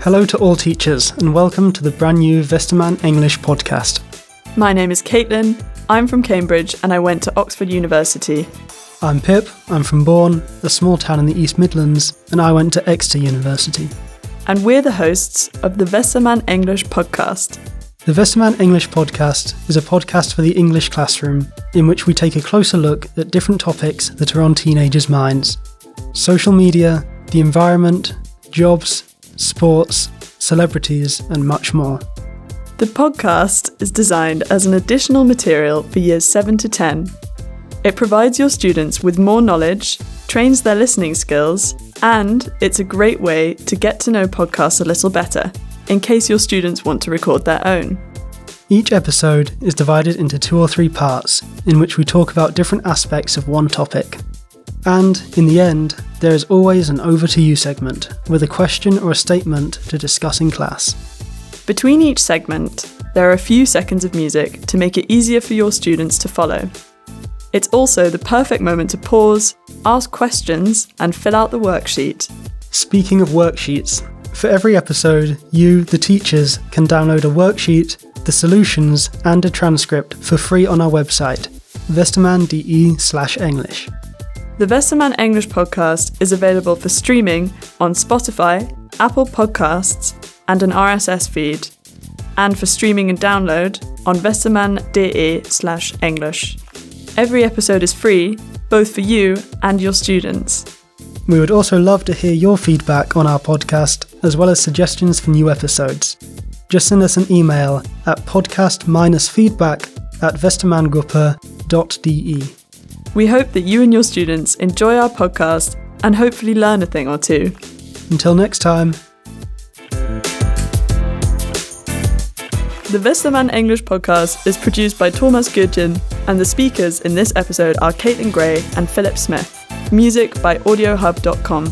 Hello to all teachers, and welcome to the brand new Westermann English podcast. My name is Caitlin. I'm from Cambridge and I went to Oxford University. I'm Pip, I'm from Bourne, a small town in the East Midlands, and I went to Exeter University. And we're the hosts of the Westermann English podcast. The Westermann English podcast is a podcast for the English classroom in which we take a closer look at different topics that are on teenagers' minds social media, the environment, jobs, sports, celebrities, and much more. The podcast is designed as an additional material for years 7 to 10. It provides your students with more knowledge, trains their listening skills, and it's a great way to get to know podcasts a little better, in case your students want to record their own. Each episode is divided into two or three parts, in which we talk about different aspects of one topic. And, in the end, there is always an over to you segment, with a question or a statement to discuss in class. Between each segment, there are a few seconds of music to make it easier for your students to follow. It's also the perfect moment to pause, ask questions, and fill out the worksheet. Speaking of worksheets, for every episode, you, the teachers, can download a worksheet, the solutions, and a transcript for free on our website, westermann.de slash English. The Westermann English podcast is available for streaming on Spotify, Apple Podcasts, and an RSS feed, and for streaming and download on westermann.de slash English. Every episode is free, both for you and your students. We would also love to hear your feedback on our podcast, as well as suggestions for new episodes. Just send us an email at podcast-feedback at westermanngruppe.de. We hope that you and your students enjoy our podcast and hopefully learn a thing or two. Until next time. The Westermann English podcast is produced by Thomas Gudgen, and the speakers in this episode are Caitlin Gray and Philip Smith. Music by AudioHub.com.